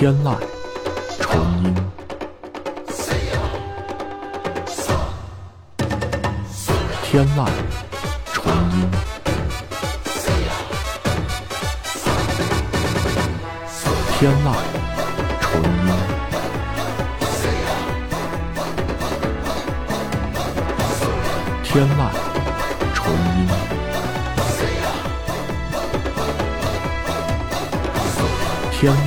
天籁纯音，天籁纯音，天籁纯音，天籁纯音，天籁